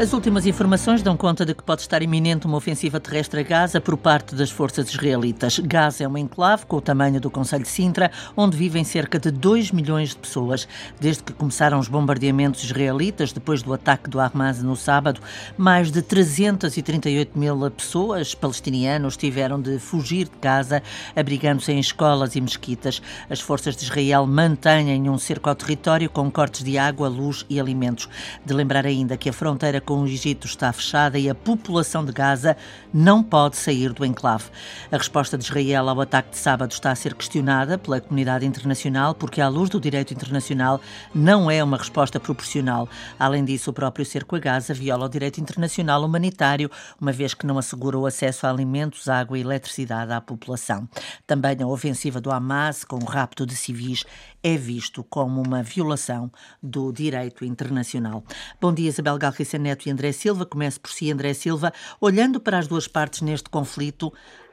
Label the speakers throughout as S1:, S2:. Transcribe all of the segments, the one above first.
S1: As últimas informações dão conta de que pode estar iminente uma ofensiva terrestre a Gaza por parte das forças israelitas. Gaza é uma enclave com o tamanho do Conselho de Sintra, onde vivem cerca de 2 milhões de pessoas. Desde que começaram os bombardeamentos israelitas, depois do ataque do Hamas no sábado, mais de 338 mil pessoas palestinianos tiveram de fugir de Gaza, abrigando-se em escolas e mesquitas. As forças de Israel mantêm um cerco ao território com cortes de água, luz e alimentos. De lembrar ainda que a fronteira com o Egito está fechada e a população de Gaza não pode sair do enclave. A resposta de Israel ao ataque de sábado está a ser questionada pela comunidade internacional porque, à luz do direito internacional, não é uma resposta proporcional. Além disso, o próprio cerco a Gaza viola o direito internacional humanitário, uma vez que não assegura o acesso a alimentos, água e eletricidade à população. Também a ofensiva do Hamas, com o rapto de civis, é visto como uma violação do direito internacional. Bom dia, Isabel Galriça Neto e André Silva. Comece por si, André Silva. Olhando para as duas partes neste conflito,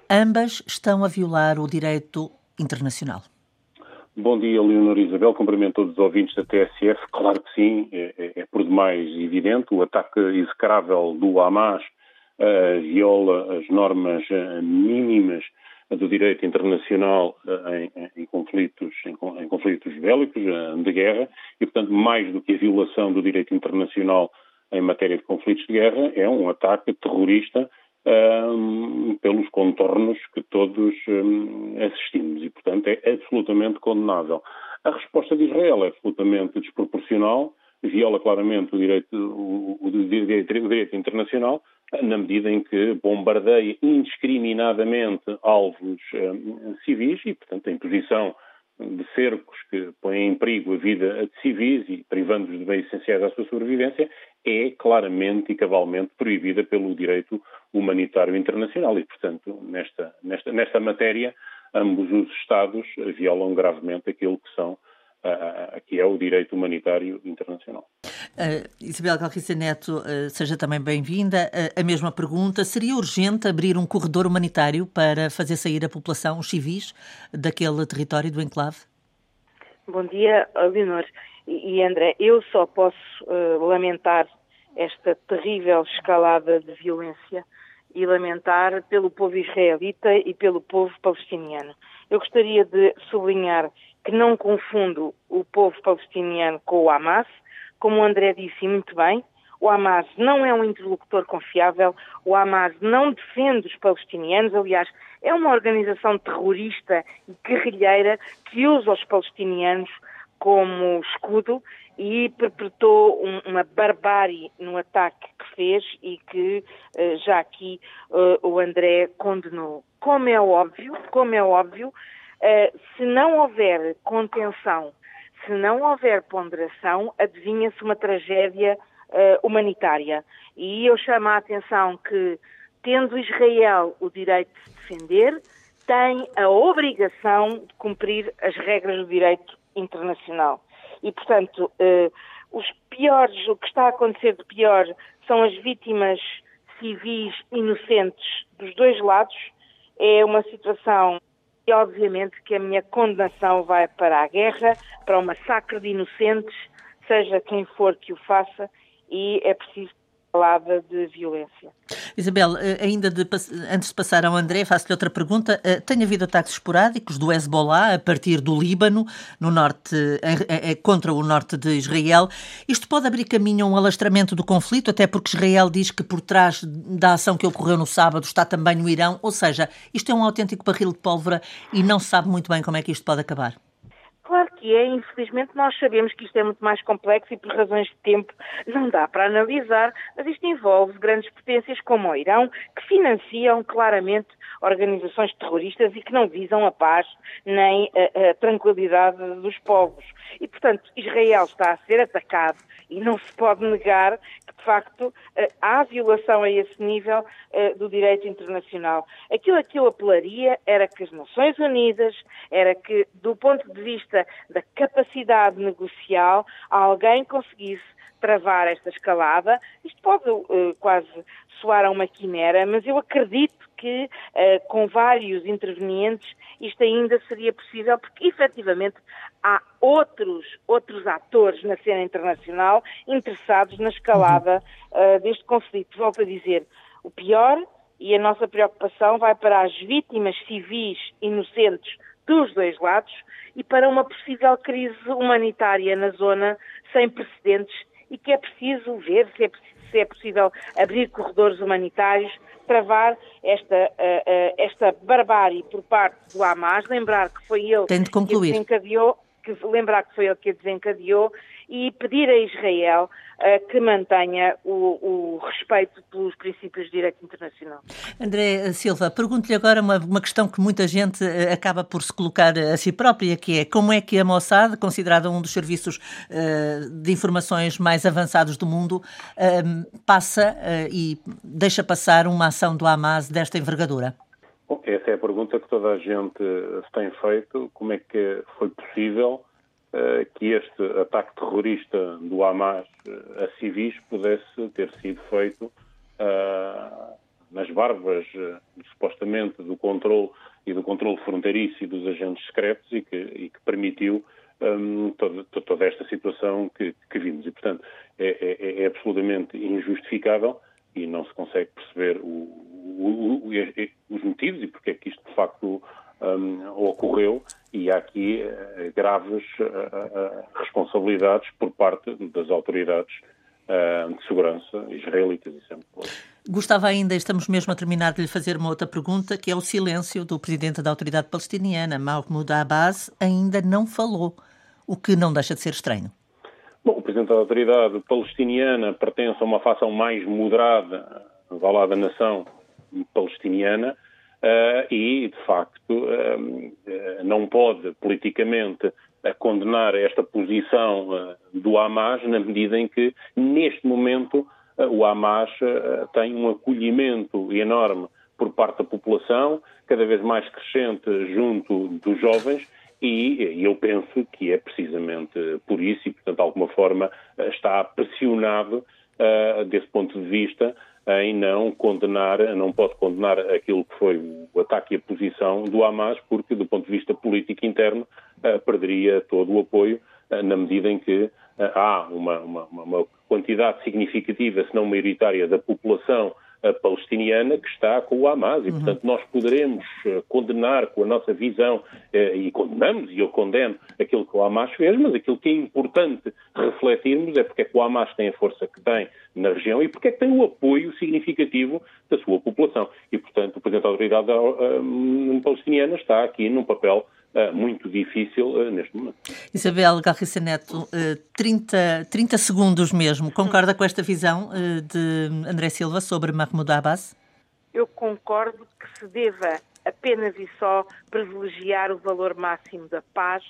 S1: ambas estão a violar o direito internacional.
S2: Bom dia, Leonor Isabel. Cumprimento todos os ouvintes da TSF. Claro que sim, é, é, é por demais evidente. O ataque execrável do Hamas uh, viola as normas uh, mínimas do direito internacional eh, em, em conflitos, em, em, conflitos bélicos, de guerra, e, portanto, mais do que a violação do direito internacional em matéria de conflitos de guerra, é um ataque terrorista um, pelos contornos que todos um, assistimos e, portanto, é absolutamente condenável. A resposta de Israel é absolutamente desproporcional, viola claramente o direito, o, o, o direito internacional, na medida em que bombardeia indiscriminadamente alvos um, civis e, portanto, a imposição de cercos que põem em perigo a vida de civis e privando-os de bens essenciais à sua sobrevivência é claramente e cabalmente proibida pelo direito humanitário internacional. E, portanto, nesta, nesta, nesta matéria, ambos os Estados violam gravemente aquilo que são que é o direito humanitário internacional.
S1: Uh, Isabel Calriça Neto, uh, seja também bem-vinda. Uh, a mesma pergunta: seria urgente abrir um corredor humanitário para fazer sair a população, os civis, daquele território do enclave?
S3: Bom dia, Leonor e, e André. Eu só posso lamentar esta terrível escalada de violência e lamentar pelo povo israelita e pelo povo palestiniano. Eu gostaria de sublinhar que não confundo o povo palestiniano com o Hamas, como o André disse muito bem, o Hamas não é um interlocutor confiável, o Hamas não defende os palestinianos, aliás, é uma organização terrorista e guerrilheira que usa os palestinianos como escudo e perpetrou um, uma barbárie no ataque que fez e que uh, já aqui uh, o André condenou. Como é óbvio, como é óbvio, Uh, se não houver contenção, se não houver ponderação, adivinha-se uma tragédia humanitária. E eu chamo a atenção que, tendo Israel o direito de se defender, tem a obrigação de cumprir as regras do direito internacional. E, portanto, uh, os piores, o que está a acontecer de pior são as vítimas civis inocentes dos dois lados. É uma situação e obviamente que a minha condenação vai para a guerra, para o massacre de inocentes, seja quem for que o faça, e é preciso palavra de violência.
S1: Isabel, eh, ainda de, antes de passar ao André, faço-lhe outra pergunta. Eh, tem havido ataques esporádicos do Hezbollah a partir do Líbano, no norte, contra o norte de Israel. Isto pode abrir caminho a um alastramento do conflito, até porque Israel diz que por trás da ação que ocorreu no sábado está também o Irão. Ou seja, isto é um autêntico barril de pólvora e não se sabe muito bem como é que isto pode acabar.
S3: Claro que é, infelizmente nós sabemos que isto é muito mais complexo e por razões de tempo não dá para analisar, mas isto envolve grandes potências como o Irão, que financiam claramente organizações terroristas e que não visam a paz nem a, a tranquilidade dos povos. E, portanto, Israel está a ser atacado e não se pode negar que, de facto, eh, há violação a esse nível eh, do direito internacional. Aquilo a que eu apelaria era que as Nações Unidas, era que, do ponto de vista da capacidade negocial, alguém conseguisse travar esta escalada. Isto pode uh, quase soar a uma quimera, mas eu acredito que uh, com vários intervenientes isto ainda seria possível, porque efetivamente há outros, outros atores na cena internacional interessados na escalada uh, deste conflito. Volto a dizer, o pior e a nossa preocupação vai para as vítimas civis inocentes dos dois lados e para uma possível crise humanitária na zona sem precedentes e que é preciso ver se é, se é possível abrir corredores humanitários, travar esta, uh, uh, esta barbárie por parte do Hamas, lembrar que foi ele
S1: que
S3: desencadeou que lembrar que foi ele que a desencadeou e pedir a Israel uh, que mantenha o, o, respeito pelos princípios de direito internacional.
S1: André Silva, pergunto-lhe agora uma, uma, questão que muita gente uh, acaba por se colocar a si própria, que é como é que a Mossad, considerada um dos serviços uh, de informações mais avançados do mundo, passa e deixa passar uma ação do Hamas desta envergadura?
S2: Bom, essa é a pergunta que toda a gente se tem feito. Como é que foi possível que este ataque terrorista do Hamas uh, a civis pudesse ter sido feito uh, nas barbas, supostamente, do controle e do controle fronteiriço e dos agentes secretos e que, e que permitiu um, toda, toda, esta situação que, que vimos. E, portanto, é, é, é absolutamente injustificável e não se consegue perceber o, o, o, os motivos e porque é que isto de facto um, ocorreu e há aqui uh, graves uh, uh, responsabilidades por parte das autoridades de segurança israelitas e sempre.
S1: Gostava ainda, estamos mesmo a terminar de lhe fazer uma outra pergunta, que é o silêncio do presidente da autoridade palestiniana, Mahmoud Abbas, ainda não falou, o que não deixa de ser estranho.
S2: Bom, o presidente da autoridade palestiniana pertence a uma facção mais moderada, vá lá da nação, palestiniana uh, e, de facto, uh, não pode politicamente condenar esta posição uh, do Hamas na medida em que, neste momento, o Hamas tem um acolhimento enorme por parte da população, cada vez mais crescente junto dos jovens, e eu penso que é precisamente por isso, e portanto, de alguma forma, está pressionado uh, desse ponto de vista em não condenar, não pode condenar aquilo que foi o ataque e a posição do Hamas, porque do ponto de vista político interno uh, perderia todo o apoio uh, na medida em que uh, há uma, uma, uma, quantidade significativa, se não maioritária, da população palestiniana que está com o Hamas e, uhum. portanto, nós poderemos condenar com a nossa visão, e condenamos, e eu condeno aquilo que o Hamas fez, mas aquilo que é importante refletirmos é porque é que o Hamas tem a força que tem na região e porque é que tem o apoio significativo da sua população. E, portanto, o Presidente da Autoridade uh, Palestiniana está aqui num papel muito difícil uh, neste momento.
S1: Isabel Garriça Neto, 30, 30 segundos mesmo. Concorda com esta visão de André Silva sobre Mahmoud Abbas?
S3: Eu concordo que se deva apenas e só privilegiar o valor máximo da paz,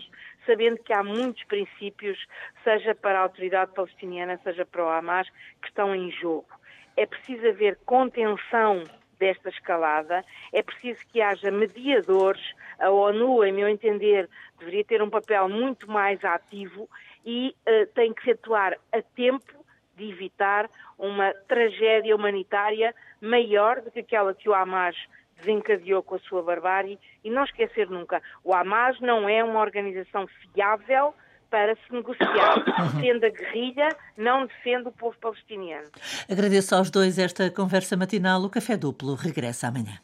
S3: sabendo que há muitos princípios, seja para a autoridade palestiniana, seja para o Hamas, que estão em jogo. É preciso haver contenção desta escalada, é preciso que haja mediadores. A ONU, em meu entender, deveria ter um papel muito mais ativo e uh, tem que se atuar a tempo de evitar uma tragédia humanitária maior do que aquela que o Hamas desencadeou com a sua barbárie e não esquecer nunca, o Hamas não é uma organização fiável para se negociar. Defende a guerrilha, não defende o povo palestiniano.
S1: Agradeço aos dois esta conversa matinal. O Café Duplo regressa amanhã.